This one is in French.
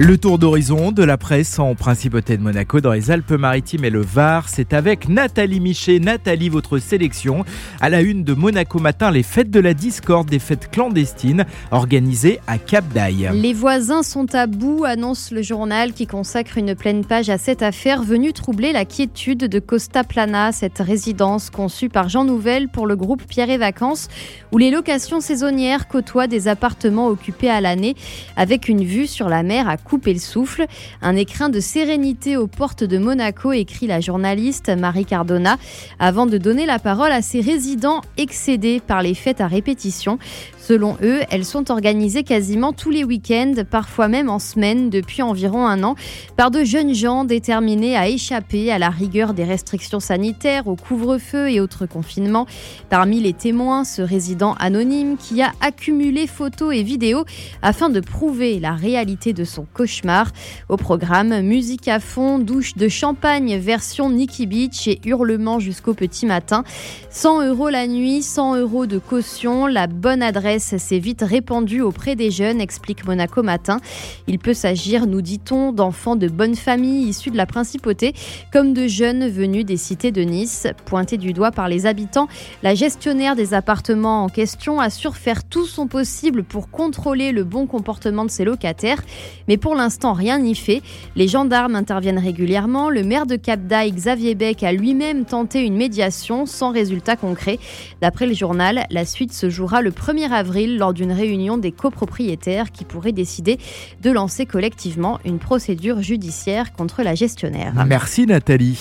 Le tour d'horizon de la presse en principauté de Monaco dans les Alpes-Maritimes et le Var, c'est avec Nathalie Michet. Nathalie, votre sélection à la une de Monaco Matin, les fêtes de la discorde, des fêtes clandestines organisées à Cap d'Aille. Les voisins sont à bout, annonce le journal qui consacre une pleine page à cette affaire venue troubler la quiétude de Costa Plana, cette résidence conçue par Jean Nouvel pour le groupe Pierre et Vacances, où les locations saisonnières côtoient des appartements occupés à l'année avec une vue sur la mer à couper le souffle. Un écrin de sérénité aux portes de Monaco, écrit la journaliste Marie Cardona, avant de donner la parole à ses résidents excédés par les fêtes à répétition. Selon eux, elles sont organisées quasiment tous les week-ends, parfois même en semaine, depuis environ un an, par de jeunes gens déterminés à échapper à la rigueur des restrictions sanitaires, au couvre-feu et autres confinements. Parmi les témoins, ce résident anonyme qui a accumulé photos et vidéos afin de prouver la réalité de son cauchemar. Au programme, musique à fond, douche de champagne, version Nikki Beach et hurlements jusqu'au petit matin. 100 euros la nuit, 100 euros de caution, la bonne adresse s'est vite répandue auprès des jeunes, explique Monaco Matin. Il peut s'agir, nous dit-on, d'enfants de bonne famille issus de la principauté, comme de jeunes venus des cités de Nice. Pointés du doigt par les habitants, la gestionnaire des appartements en question assure faire tout son possible pour contrôler le bon comportement de ses locataires. Mais pour l'instant, rien n'y fait. Les gendarmes interviennent régulièrement. Le maire de Cap d'Aille, Xavier Beck, a lui-même tenté une médiation sans résultat concret. D'après le journal, la suite se jouera le 1er avril lors d'une réunion des copropriétaires qui pourraient décider de lancer collectivement une procédure judiciaire contre la gestionnaire. Merci Nathalie.